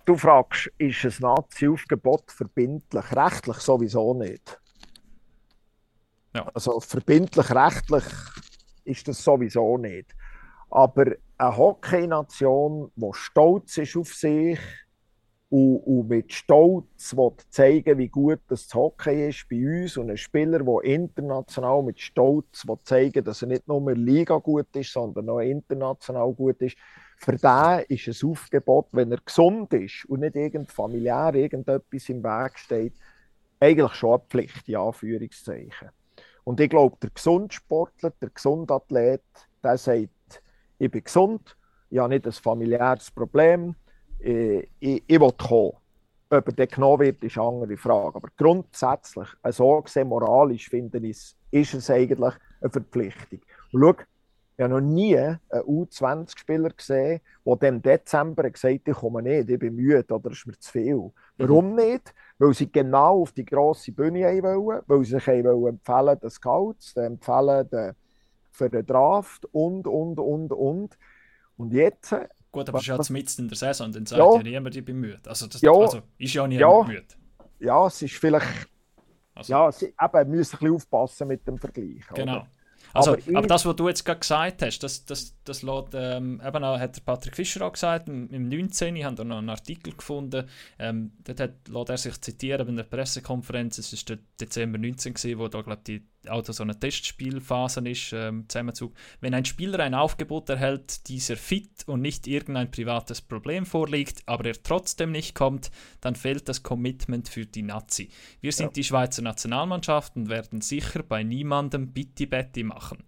Speaker 2: du fragst, ist ein Nazi-Aufgebot verbindlich? Rechtlich sowieso nicht. Ja. Also verbindlich rechtlich ist das sowieso nicht. Aber eine Hockey-Nation, die stolz ist auf sich, und, und mit Stolz zeigen wie gut das Hockey ist bei uns und ein Spieler, der international mit Stolz zeigen dass er nicht nur in der Liga gut ist, sondern auch international gut ist, für den ist es Aufgebot, wenn er gesund ist und nicht irgend familiär irgendetwas im Weg steht, eigentlich schon eine Pflicht, in Anführungszeichen. Und ich glaube, der Gesundsportler, der Gesundathlet, der sagt, ich bin gesund, ich habe nicht ein familiäres Problem, äh, ich, ich will kommen. Ob er dann genommen wird, ist eine andere Frage. Aber grundsätzlich, so gesehen, moralisch finde ich, ist es eigentlich eine Verpflichtung. Und schau, ich habe noch nie einen U20-Spieler gesehen, der im Dezember gesagt hat, ich komme nicht, ich bin müde oder es ist mir zu viel. Warum mhm. nicht? Weil sie genau auf die grosse Bühne wollen, weil sie sich empfehlen, das Scouts, empfehlen den, für den Draft und, und, und, und. Und jetzt
Speaker 1: Gut, aber es ist ja mitten in der Saison, dann sagt ja, ja niemand, ich bin müde. Also, das, ja, also ist ja niemand ja, müde.
Speaker 2: Ja, es ist vielleicht. Also, ja, sie, eben, müssen ein bisschen aufpassen mit dem Vergleich.
Speaker 1: Genau. Oder? Also, aber, aber, das, was du jetzt gerade gesagt hast, das, das, das lässt, ähm, eben auch, hat Patrick Fischer auch gesagt, im, im 19. Ich habe da noch einen Artikel gefunden, ähm, dort hat, lässt er sich zitieren bei einer Pressekonferenz, es war der Dezember 19, gewesen, wo da, glaube die auch so eine Testspielphase ist, ähm, Zusammenzug. Wenn ein Spieler ein Aufgebot erhält, dieser fit und nicht irgendein privates Problem vorliegt, aber er trotzdem nicht kommt, dann fehlt das Commitment für die Nazi. Wir sind ja. die Schweizer Nationalmannschaft und werden sicher bei niemandem Bitti-Betti machen.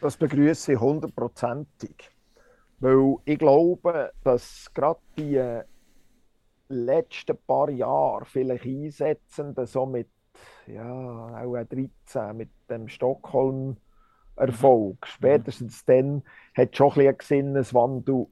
Speaker 2: Das begrüße ich hundertprozentig. Weil ich glaube, dass gerade die letzten paar Jahre vielleicht einsetzen, so mit ja, auch 13 mit dem Stockholm-Erfolg. Mhm. Spätestens dann hat schon ein, ein Sinneswandel,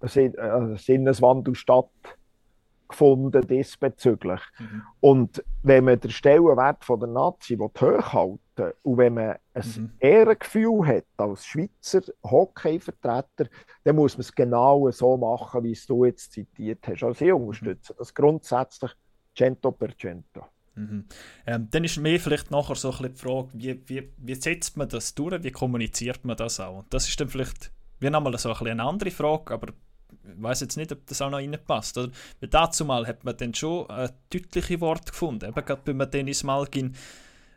Speaker 2: ein Sinneswandel stattgefunden diesbezüglich. Mhm. Und wenn man den Stellenwert von der Nazi hochhalten will, und wenn man ein mhm. Ehrengefühl hat als Schweizer Hockeyvertreter, dann muss man es genau so machen, wie es du jetzt zitiert hast. Also ich unterstütze das grundsätzlich cento per cento.
Speaker 1: Mhm. Ähm, dann ist mir vielleicht nachher so ein die Frage, wie, wie, wie setzt man das durch, wie kommuniziert man das auch? Und das ist dann vielleicht wir haben mal so ein eine andere Frage, aber ich weiß jetzt nicht, ob das auch noch reinpasst. Oder? Weil dazu mal hat man dann schon ein deutliche Wort gefunden. Eben gerade bei Dennis Malgin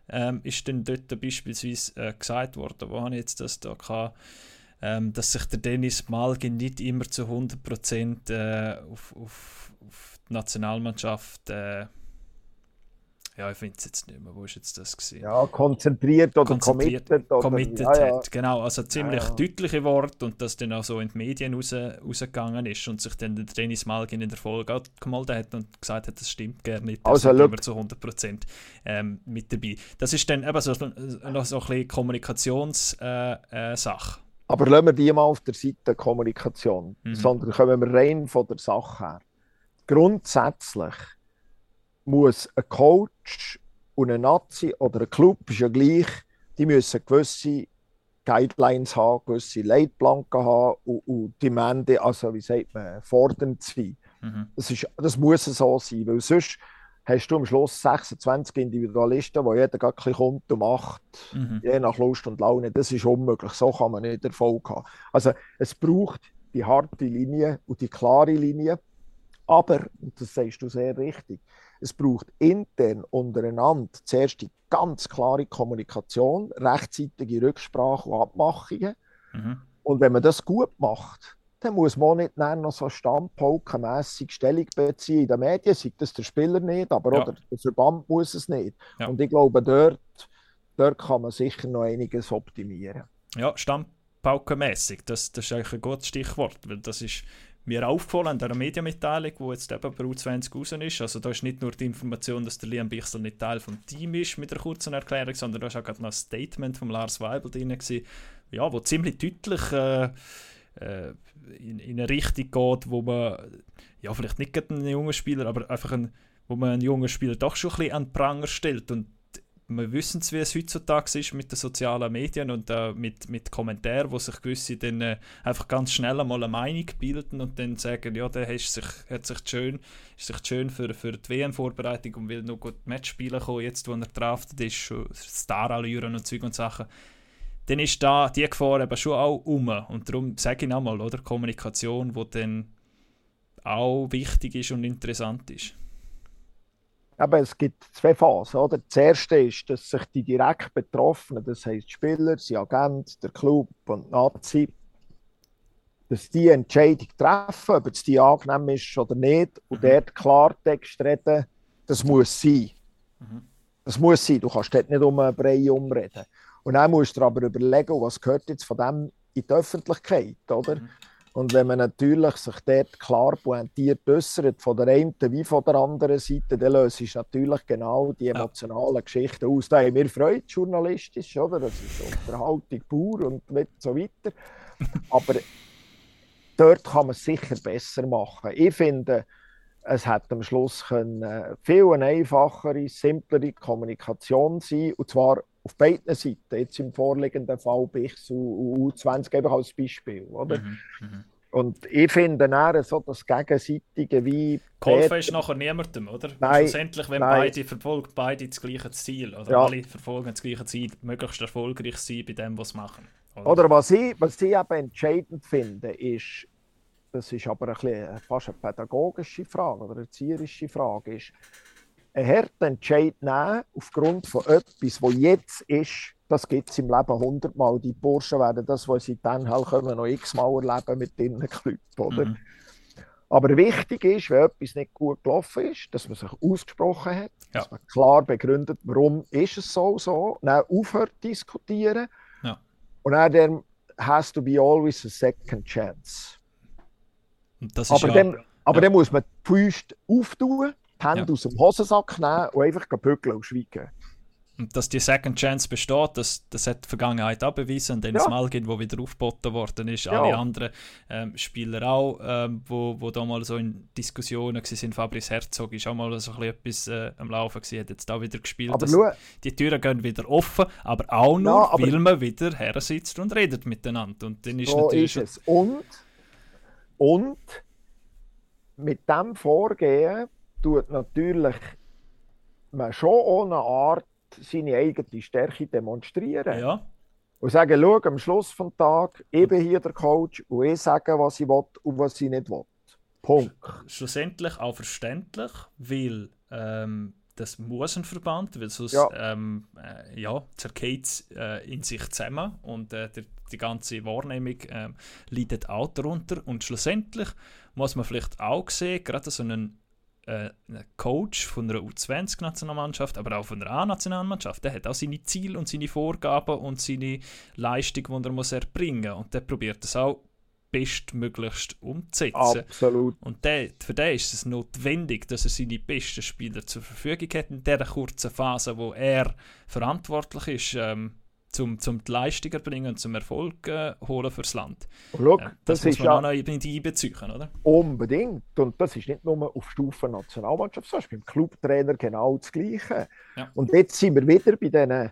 Speaker 1: ähm, ist dann dort beispielsweise äh, gesagt worden, wo habe ich jetzt das da gehabt, ähm, dass sich der Dennis Malgin nicht immer zu 100% äh, auf, auf, auf die Nationalmannschaft äh, ja, ich finde es jetzt nicht mehr, wo ist jetzt das gewesen?
Speaker 2: Ja, konzentriert oder
Speaker 1: konzentriert,
Speaker 2: committed. Oder,
Speaker 1: committed
Speaker 2: ja,
Speaker 1: hat,
Speaker 2: ja.
Speaker 1: genau, also ziemlich
Speaker 2: Ja, ja.
Speaker 1: deutliche Wort und das dann auch so in die Medien raus, rausgegangen ist und sich dann der Dennis Malgin in der Folge auch gemeldet hat und gesagt hat, das stimmt gar nicht,
Speaker 2: Also,
Speaker 1: sind
Speaker 2: schau.
Speaker 1: immer zu 100% ähm, mit dabei. Das ist dann eben so, noch so ein bisschen Kommunikationssache. Äh, äh.
Speaker 2: Aber lassen wir die mal auf der Seite Kommunikation,
Speaker 1: Mhm.
Speaker 2: sondern kommen wir rein von der Sache her. Grundsätzlich muss ein Coach und ein Nazi oder ein Club ist ja gleich, die müssen gewisse Guidelines haben, gewisse Leitplanken haben und, und die Mende, also wie sagt man, fordernd sein.
Speaker 1: Mhm.
Speaker 2: Das, ist, das muss so sein, weil sonst hast du am Schluss 26 Individualisten, wo jeder gerade kommt und macht,
Speaker 1: Mhm.
Speaker 2: je nach Lust und Laune. Das ist unmöglich. So kann man nicht Erfolg haben. Also es braucht die harte Linie und die klare Linie. Aber, und das sagst du sehr richtig, es braucht intern untereinander zuerst die ganz klare Kommunikation, rechtzeitige Rücksprache und Abmachungen.
Speaker 1: Mhm.
Speaker 2: Und wenn man das gut macht, dann muss man nicht noch so standpaukenmässig Stellung beziehen in den Medien, sagt das der Spieler nicht, aber
Speaker 1: Ja.
Speaker 2: oder der Verband muss es nicht.
Speaker 1: Ja.
Speaker 2: Und ich glaube, dort, dort kann man sicher noch einiges optimieren.
Speaker 1: Ja, Stammpaukenmässig, das, das ist eigentlich ein gutes Stichwort, weil das ist mir aufgefallen an dieser Medienmitteilung, die jetzt eben bei U20 raus ist. Also da ist nicht nur die Information, dass der Liam Bichsel nicht Teil vom Team ist mit der kurzen Erklärung, sondern da ist auch gerade noch ein Statement von Lars Weibel drin, gewesen, ja, wo ziemlich deutlich äh, äh, in, in eine Richtung geht, wo man, ja vielleicht nicht gerade einen jungen Spieler, aber einfach ein, wo man einen jungen Spieler doch schon ein bisschen an den Pranger stellt und wir wissen es, wie es heutzutage ist mit den sozialen Medien und äh, mit, mit Kommentaren, wo sich gewisse dann äh, einfach ganz schnell einmal eine Meinung bilden und dann sagen, ja, der hat sich, hat sich schön, ist sich schön für, für die WM-Vorbereitung und will noch gut Match spielen kommen, jetzt wo er draftet ist, schon Starallüren und Zeug und Sachen. Dann ist da die Gefahr eben schon auch um. Und darum sage ich nochmal, oder? Kommunikation, die dann auch wichtig ist und interessant ist.
Speaker 2: Aber es gibt zwei Phasen. Oder? Das erste ist, dass sich die direkt Betroffenen, das heisst die Spieler, die Agent, der Club und die Nazi, dass die Entscheidung treffen, ob es die angenehm ist oder nicht, und
Speaker 1: Mhm.
Speaker 2: dort Klartext reden, das muss sein.
Speaker 1: Mhm.
Speaker 2: Das muss sein. Du kannst dort nicht um einen Brei umreden. Und dann musst du aber überlegen, was gehört jetzt von dem in die Öffentlichkeit, oder?
Speaker 1: Mhm.
Speaker 2: Und wenn man natürlich sich dort klar pointiert äußert, von der einen wie von der anderen Seite, dann löst es natürlich genau die emotionalen Geschichten aus. Da haben wir Freude, journalistisch, oder? Das ist Unterhaltung pur und so weiter. Aber dort kann man es sicher besser machen. Ich finde, es hätte am Schluss können, äh, viel eine einfachere, simplere Kommunikation sein und zwar auf beiden Seiten. Jetzt im vorliegenden Fall Bichs und U20 einfach als Beispiel. Oder?
Speaker 1: Mhm. Mhm.
Speaker 2: Und ich finde dann so das Gegenseitige wie.
Speaker 1: Geholfen ist nachher niemandem, oder?
Speaker 2: Nein,
Speaker 1: Schlussendlich, wenn
Speaker 2: nein.
Speaker 1: beide verfolgen beide das gleiche Ziel, oder
Speaker 2: Ja.
Speaker 1: alle verfolgen das gleiche Ziel, möglichst erfolgreich sein bei dem, was sie machen.
Speaker 2: Oder was ich, was ich eben entscheidend finde, ist, das ist aber ein bisschen, fast eine pädagogische Frage oder eine erzieherische Frage, ist, einen harten Entscheid nehmen aufgrund von etwas, was jetzt ist, das gibt es im Leben hundertmal. Die Burschen werden das, was sie dann halt kommen, noch x-mal erleben mit ihren oder?
Speaker 1: Mhm.
Speaker 2: Aber wichtig ist, wenn etwas nicht gut gelaufen ist, dass man sich ausgesprochen hat,
Speaker 1: Ja.
Speaker 2: dass man klar begründet, warum ist es so so, dann aufhört zu diskutieren
Speaker 1: Ja.
Speaker 2: und dann, dann has to be always a second chance.
Speaker 1: Das
Speaker 2: Aber,
Speaker 1: ja,
Speaker 2: dann, aber
Speaker 1: ja.
Speaker 2: dann muss man die Füße auftun, die Hände
Speaker 1: Ja.
Speaker 2: aus dem Hosensack nehmen und einfach bügeln und schweigen.
Speaker 1: und dass die Second Chance besteht, das, das hat die Vergangenheit auch bewiesen. Und Dennis
Speaker 2: Ja.
Speaker 1: Malgin, wo wieder aufgeboten worden ist,
Speaker 2: Ja.
Speaker 1: alle anderen ähm, Spieler auch, ähm, wo, wo da mal so in Diskussionen waren. Fabrice Herzog ist auch mal so ein bisschen etwas äh, am Laufen gewesen, hat jetzt da wieder gespielt.
Speaker 2: Aber schau,
Speaker 1: die Türen gehen wieder offen, aber auch nur,
Speaker 2: Ja, aber-
Speaker 1: weil man wieder her sitzt und redet miteinander. Und dann ist
Speaker 2: so
Speaker 1: natürlich
Speaker 2: ist es. Und, und mit dem Vorgehen tut natürlich man schon ohne Art seine eigene Stärke demonstrieren.
Speaker 1: ja,
Speaker 2: und sagen, schau, am Schluss des Tages, ich bin hier der Coach und ich sage, was ich will und was ich nicht will. Punkt.
Speaker 1: Schlussendlich auch verständlich, weil ähm, das muss ein Verband, weil sonst ja. Ähm, äh, ja, zergeht es äh, in sich zusammen und äh, die, die ganze Wahrnehmung äh, leidet auch darunter. Und schlussendlich muss man vielleicht auch sehen, gerade so einen, äh, Coach von einer U20-Nationalmannschaft, aber auch von einer A-Nationalmannschaft, der hat auch seine Ziele und seine Vorgaben und seine Leistung, die er muss erbringen muss. Und der probiert das auch bestmöglichst umzusetzen.
Speaker 2: Absolut.
Speaker 1: Und der, für den ist es notwendig, dass er seine besten Spieler zur Verfügung hat in dieser kurzen Phase, wo er verantwortlich ist, ähm, zum, zum die Leistung erbringen und zum Erfolg äh, holen fürs Land.
Speaker 2: Look, äh, das,
Speaker 1: das muss
Speaker 2: ist
Speaker 1: man
Speaker 2: ja
Speaker 1: auch noch einbeziehen, oder?
Speaker 2: Unbedingt. Und das ist nicht nur auf Stufe Nationalmannschaft, sondern beim Clubtrainer genau das Gleiche. Ja. Und jetzt sind wir wieder bei diesen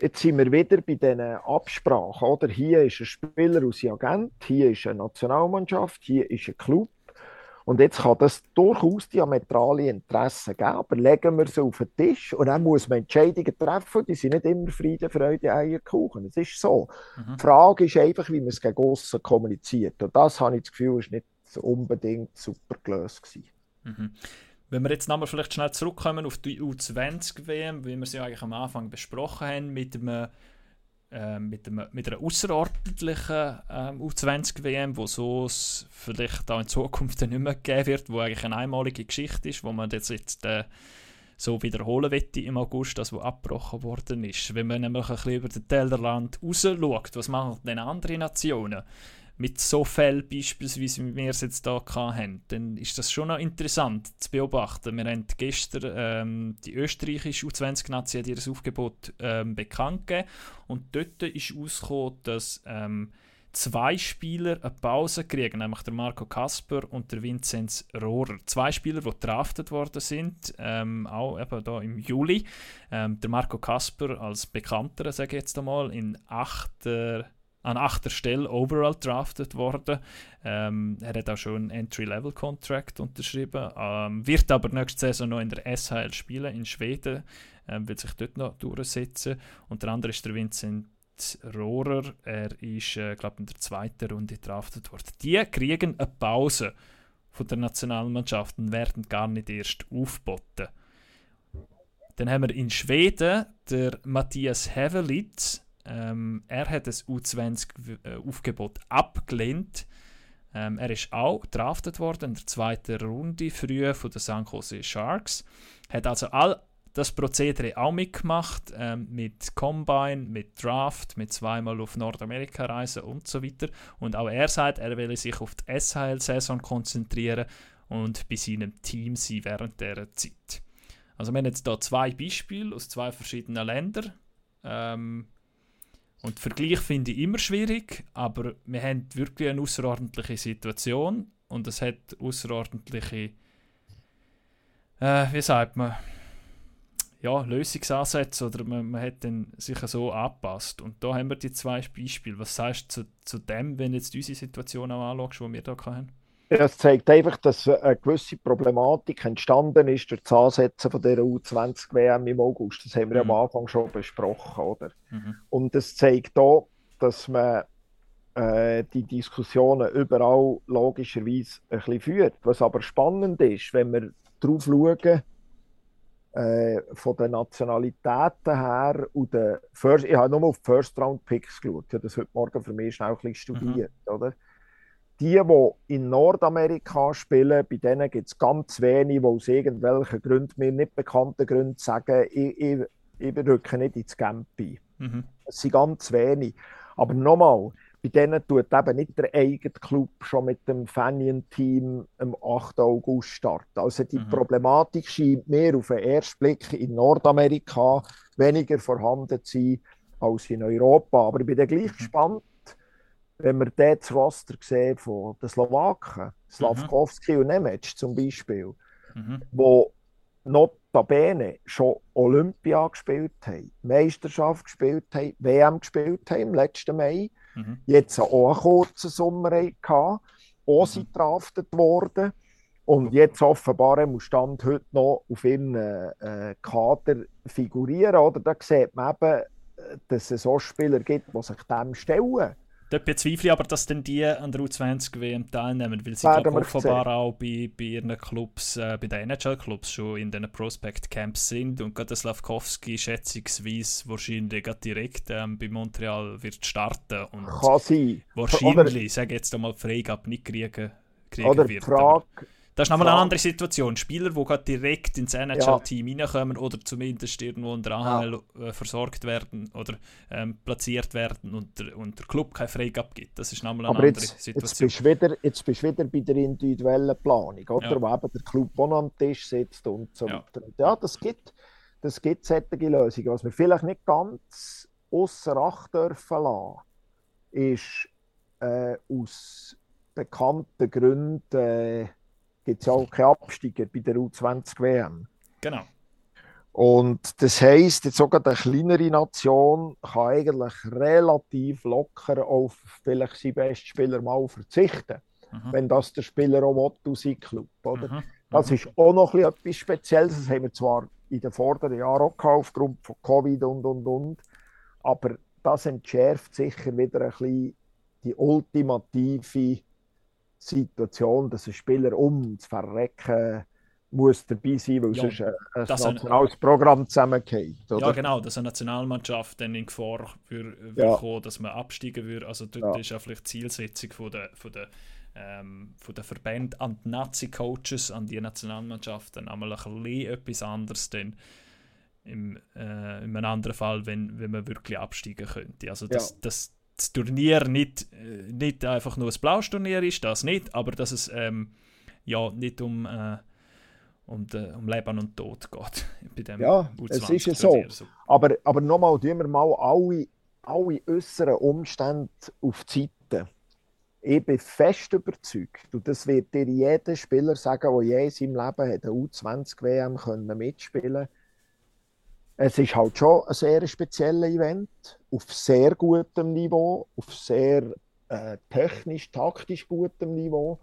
Speaker 2: Jetzt sind wir wieder bei diesen Absprachen. Oder? Hier ist ein Spieler aus Agent, hier ist eine Nationalmannschaft, hier ist ein Club. Und jetzt kann das durchaus diametrale Interessen geben, aber legen wir sie auf den Tisch und dann muss man Entscheidungen treffen, die sind nicht immer Friede, Freude, Eierkuchen. Es ist so. Mhm. Die Frage ist einfach, wie man es gegen aussen kommuniziert. Und das habe ich das Gefühl, ist nicht unbedingt super gelöst.
Speaker 1: Mhm. Wenn wir jetzt nochmal vielleicht schnell zurückkommen auf die U20-WM, wie wir sie eigentlich am Anfang besprochen haben, mit, einem, äh, mit, einem, mit einer außerordentlichen äh, U20-WM, wo so es vielleicht auch in Zukunft nicht mehr geben wird, wo eigentlich eine einmalige Geschichte ist, wo man das jetzt äh, so wiederholen wette im August, das was abgebrochen worden ist. Wenn man nämlich ein bisschen über den Tellerrand raus schaut, was machen denn andere Nationen? Mit so Fällen beispielsweise, wie wir es jetzt hier haben, dann ist das schon noch interessant zu beobachten. Wir haben gestern ähm, die österreichische U20-Nazi ihr Aufgebot ähm, bekannt gegeben und dort ist herausgekommen, dass ähm, zwei Spieler eine Pause kriegen, nämlich der Marco Kasper und der Vinzenz Rohrer. Zwei Spieler, die draftet worden sind, ähm, auch eben da im Juli. Ähm, der Marco Kasper als bekannter, sage ich jetzt einmal, in achter an achter Stelle overall drafted worden. Ähm, er hat auch schon einen Entry-Level-Contract unterschrieben, ähm, wird aber nächste Saison noch in der SHL spielen in Schweden, ähm, wird sich dort noch durchsetzen. Und der andere ist der Vincent Rohrer, er ist, äh, glaube in der zweiten Runde draftet worden. Die kriegen eine Pause von der Nationalmannschaft und werden gar nicht erst aufgeboten. Dann haben wir in Schweden der Matthias Hevelitz, ähm, er hat das U20-Aufgebot abgelehnt. Ähm, er ist auch draftet worden in der zweiten Runde früher von den San Jose Sharks. Hat also all das Prozedere auch mitgemacht, ähm, mit Combine, mit Draft, mit zweimal auf Nordamerika reisen und so weiter. Und auch er sagt, er will sich auf die SHL-Saison konzentrieren und bei seinem Team sein während dieser Zeit. Also wir haben jetzt hier zwei Beispiele aus zwei verschiedenen Ländern. Ähm, und Vergleich finde ich immer schwierig, aber wir haben wirklich eine außerordentliche Situation und es hat außerordentliche, äh, wie sagt man, ja, Lösungsansätze oder man, man hat dann sich so angepasst. Und da haben wir die zwei Beispiele. Was sagst du zu, zu dem, wenn du jetzt unsere Situation auch anschaust, die wir hier haben?
Speaker 2: Es zeigt einfach, dass eine gewisse Problematik entstanden ist durch das Ansetzen von der U20-WM im August. Das haben wir mhm. am Anfang schon besprochen. Oder? Mhm. Und es zeigt auch, dass man äh, die Diskussionen überall logischerweise ein bisschen führt. Was aber spannend ist, wenn wir darauf schauen, äh, von den Nationalitäten her und den First, ich habe nur auf die First-Round-Picks geschaut. Ich habe das heute Morgen für mich schnell ein bisschen mhm. studiert. Mhm. Oder? Die, die in Nordamerika spielen, bei denen gibt es ganz wenige, die aus irgendwelchen Gründen, mir nicht bekannten Gründen sagen, ich, ich, ich rücke nicht ins Camp ein. Mhm. Es sind ganz wenige. Aber nochmal, bei denen tut eben nicht der eigene Club schon mit dem Fanion-Team am 8. August starten. Also die mhm. Problematik scheint mir auf den ersten Blick in Nordamerika weniger vorhanden zu sein als in Europa. Aber ich bin dann gleich mhm. gespannt, wenn wir dort das Roster sehen von den Slowaken, Slavkovski mhm. und Nemec zum Beispiel, mhm. wo notabene schon Olympia gespielt haben, Meisterschaft gespielt haben, WM gespielt haben im letzten Mai, mhm. jetzt auch einen kurzen Sommer hatten, auch mhm. sind draftet worden und jetzt offenbar im Stand heute noch auf ihrem äh, Kader figurieren. Oder? Da sieht man eben, dass es so Spieler gibt, die sich dem stellen.
Speaker 1: Dort bezweifle ich aber, dass dann die an der U20-WM teilnehmen, weil sie glaub, offenbar sehen. auch bei, bei ihren Clubs, äh, bei den NHL-Clubs schon in den Prospect-Camps sind und gerade Slavkowski schätzungsweise wahrscheinlich direkt ähm, bei Montreal wird starten und
Speaker 2: Kann sein.
Speaker 1: wahrscheinlich, ich sage jetzt einmal, Freigabe nicht kriegen, kriegen
Speaker 2: oder
Speaker 1: wird.
Speaker 2: Frage,
Speaker 1: das ist nochmal eine andere Situation. Spieler, die gerade direkt ins NHL-Team ja. reinkommen oder zumindest irgendwo in der AHL ja. Äh, versorgt werden oder ähm, platziert werden und der, und der Club keine Freigabe gibt. Das ist nochmal eine
Speaker 2: Aber
Speaker 1: andere
Speaker 2: jetzt,
Speaker 1: Situation.
Speaker 2: Jetzt bist, du wieder, jetzt bist du wieder bei der individuellen Planung, oder? Ja. wo eben der Club am Tisch sitzt und so weiter. Ja, das gibt, das gibt solche Lösungen. Was wir vielleicht nicht ganz außer Acht dürfen lassen, ist äh, aus bekannten Gründen äh, gibt es ja auch keine Absteiger bei der U20-WM.
Speaker 1: Genau.
Speaker 2: Und das heisst, jetzt sogar eine kleinere Nation kann eigentlich relativ locker auf vielleicht seinen besten Spieler mal verzichten, mhm. wenn das der Spieler auch will, aus seinem Club. Oder? Mhm. Das mhm. ist auch noch etwas Spezielles. Das haben wir zwar in den vorderen Jahren auch gehabt, aufgrund von Covid und und und. Aber das entschärft sicher wieder ein bisschen die ultimative Situation, dass ein Spieler um zu verrecken muss dabei sein, weil ja, sonst ein, ein nationales ein, Programm zusammengeht.
Speaker 1: Ja, genau, dass eine Nationalmannschaft dann in Gefahr würde ja. kommen, dass man absteigen würde. Also dort ja. ist ja vielleicht die Zielsetzung von der, von der, ähm, von der Verbände an die Nazi-Coaches, an die Nationalmannschaften einmal ein bisschen etwas anderes denn im, äh, in einem anderen Fall, wenn, wenn man wirklich absteigen könnte. Also das, das, das Turnier nicht, äh, nicht einfach nur ein blaues Turnier ist, das nicht, aber dass es ähm, ja nicht um, äh, um, de, um Leben und Tod geht. <laughs>
Speaker 2: Bei dem ja, es ist ja so. so. Aber, aber nochmal, tun wir mal alle, alle äußeren Umstände auf die Seite. Ich bin fest überzeugt, und das wird dir jeder Spieler sagen, der je in seinem Leben hat eine U20-WM mitspielen konnte, es ist halt schon ein sehr spezielles Event, auf sehr gutem Niveau, auf sehr äh, technisch, taktisch gutem Niveau.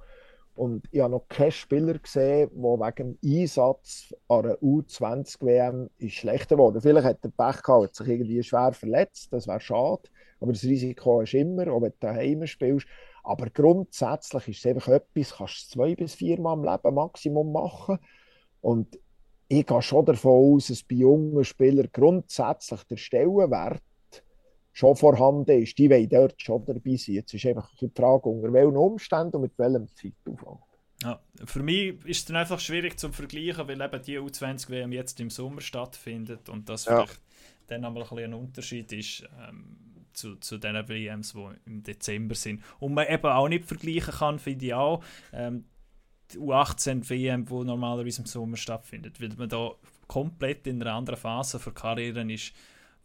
Speaker 2: Und ich habe noch keinen Spieler gesehen, der wegen dem Einsatz an einer U20-WM schlechter wurde. Vielleicht hat er Pech gehabt, hat sich irgendwie schwer verletzt, das wäre schade. Aber das Risiko ist immer, wenn du daheim spielst. Aber grundsätzlich ist es einfach etwas, kannst du zwei bis viermal im Leben Maximum machen. Und ich gehe schon davon aus, dass bei jungen Spielern grundsätzlich der Stellenwert schon vorhanden ist. Die wollen dort schon dabei sein. Jetzt ist einfach die Frage, unter welchen Umständen und mit welchem Zeitaufwand.
Speaker 1: Ja, für mich ist es dann einfach schwierig zu vergleichen, weil eben die U20-WM jetzt im Sommer stattfindet und das ja. vielleicht dann einmal ein, bisschen ein Unterschied ist ähm, zu, zu den WMs, die im Dezember sind. Und man eben auch nicht vergleichen kann, finde ich auch. Ähm, die U18-WM, die normalerweise im Sommer stattfindet, weil man da komplett in einer anderen Phase für Karrieren ist,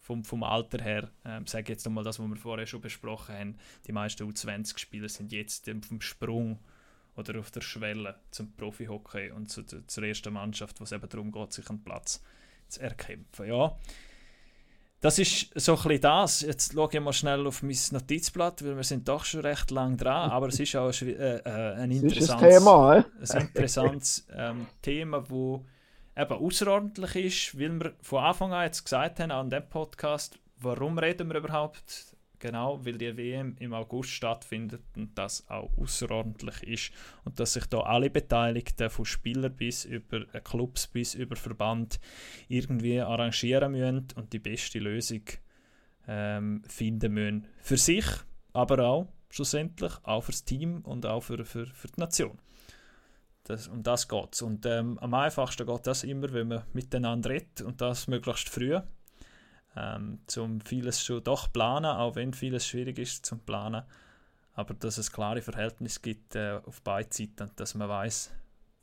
Speaker 1: vom, vom Alter her, ähm, sage jetzt einmal das, was wir vorher schon besprochen haben, die meisten U20-Spieler sind jetzt vom Sprung oder auf der Schwelle zum Profi-Hockey und zu, zur ersten Mannschaft, wo es eben darum geht, sich einen Platz zu erkämpfen. Ja, das ist so ein bisschen das. Jetzt schaue ich mal schnell auf mein Notizblatt, weil wir sind doch schon recht lang dran, aber es ist auch ein, äh, äh ein interessantes Thema, äh? ein interessantes ähm, Thema, wo eben außerordentlich ist, weil wir von Anfang an jetzt gesagt haben, an dem Podcast, warum reden wir überhaupt Genau, weil die WM im August stattfindet und das auch außerordentlich ist und dass sich da alle Beteiligten, von Spielern bis über äh, Clubs bis über Verband, irgendwie arrangieren müssen und die beste Lösung ähm, finden müssen. Für sich, aber auch schlussendlich auch fürs Team und auch für, für, für die Nation. Das, um das geht es. Und ähm, am einfachsten geht das immer, wenn man miteinander redet und das möglichst früh ähm, zum vieles schon doch planen, auch wenn vieles schwierig ist zum planen. Aber dass es klare Verhältnisse gibt äh, auf beiden Seiten und dass man weiß,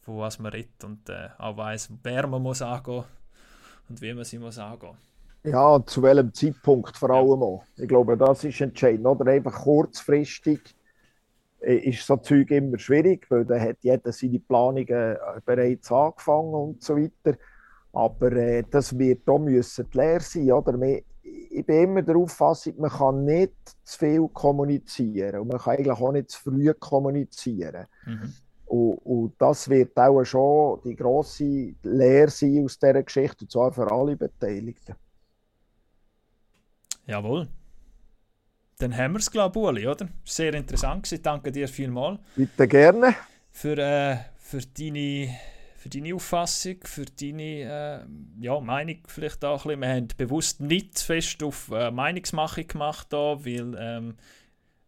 Speaker 1: wo was man redet und äh, auch weiß, wer man muss angehen und wie man sie muss angehen.
Speaker 2: Ja, zu welchem Zeitpunkt vor allem auch. Ich glaube, das ist entscheidend. Oder einfach kurzfristig äh, ist so Zeug immer schwierig, weil da hat jeder seine Planungen äh, bereits angefangen und so weiter. Aber äh, das wird auch müssen die Lehre sein. Oder? Ich bin immer der Auffassung, man kann nicht zu viel kommunizieren und man kann eigentlich auch nicht zu früh kommunizieren. Mhm. Und, und, das wird auch schon die grosse Lehre sein aus dieser Geschichte, und zwar für alle Beteiligten.
Speaker 1: Jawohl. Dann haben wir es, glaube ich, Uli, oder? Sehr interessant gewesen. Danke dir vielmals.
Speaker 2: Bitte gerne.
Speaker 1: Für, äh, für, deine, für deine Auffassung, für deine äh, ja, Meinung vielleicht auch ein bisschen. Wir haben bewusst nicht fest auf äh, Meinungsmache gemacht, da, weil ähm,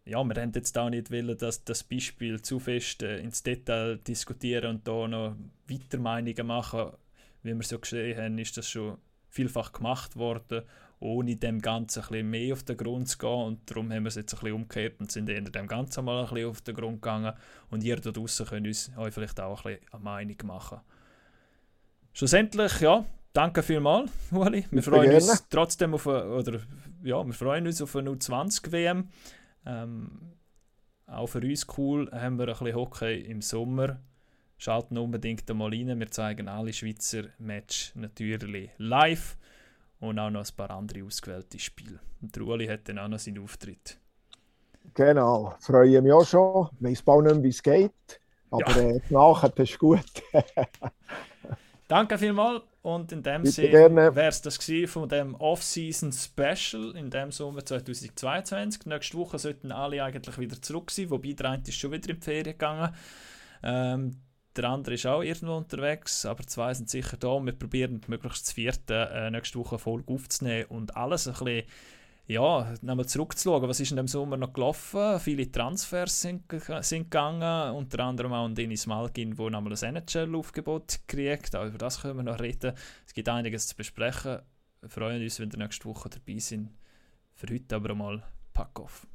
Speaker 1: ja, wir haben jetzt auch nicht wollen, dass das Beispiel zu fest äh, ins Detail diskutieren und da noch weiter Meinungen machen. Wie wir so gesehen haben, ist das schon vielfach gemacht worden ohne dem Ganzen ein bisschen mehr auf den Grund zu gehen. Und darum haben wir es jetzt ein bisschen umgekehrt und sind eher dem Ganzen mal ein bisschen auf den Grund gegangen. Und ihr da draußen könnt uns euch vielleicht auch ein bisschen eine Meinung machen. Schlussendlich, ja, danke vielmals, Ueli. Wir freuen uns trotzdem auf eine, oder ja, wir freuen uns auf eine U20 WM. Ähm, auch für uns cool haben wir ein bisschen Hockey im Sommer. Schalten unbedingt einmal rein. Wir zeigen alle Schweizer Match natürlich live und auch noch ein paar andere ausgewählte Spiele. Und der Uli hat dann auch noch seinen Auftritt.
Speaker 2: Genau, freue mich auch schon. Ich weiß bald nicht mehr, wie es geht, aber ja. äh, nachher ist gut. <laughs>
Speaker 1: Danke vielmals und in dem Sinne wäre es das von dem Off-Season Special in dem Sommer 2022. Nächste Woche sollten alle eigentlich wieder zurück sein, wobei der eine ist schon wieder in die Ferien gegangen. Ähm, der andere ist auch irgendwo unterwegs, aber zwei sind sicher da. Wir probieren möglichst zu vierten äh, nächste Woche Folge aufzunehmen und alles ein bisschen ja, nochmal zurückzuschauen, was ist in dem Sommer noch gelaufen. Viele Transfers sind, sind gegangen, unter anderem auch Dennis Malgin, der nochmal ein NHL-Aufgebot kriegt. Auch über das können wir noch reden. Es gibt einiges zu besprechen. Wir freuen uns, wenn ihr nächste Woche dabei sind. Für heute aber mal Pack off.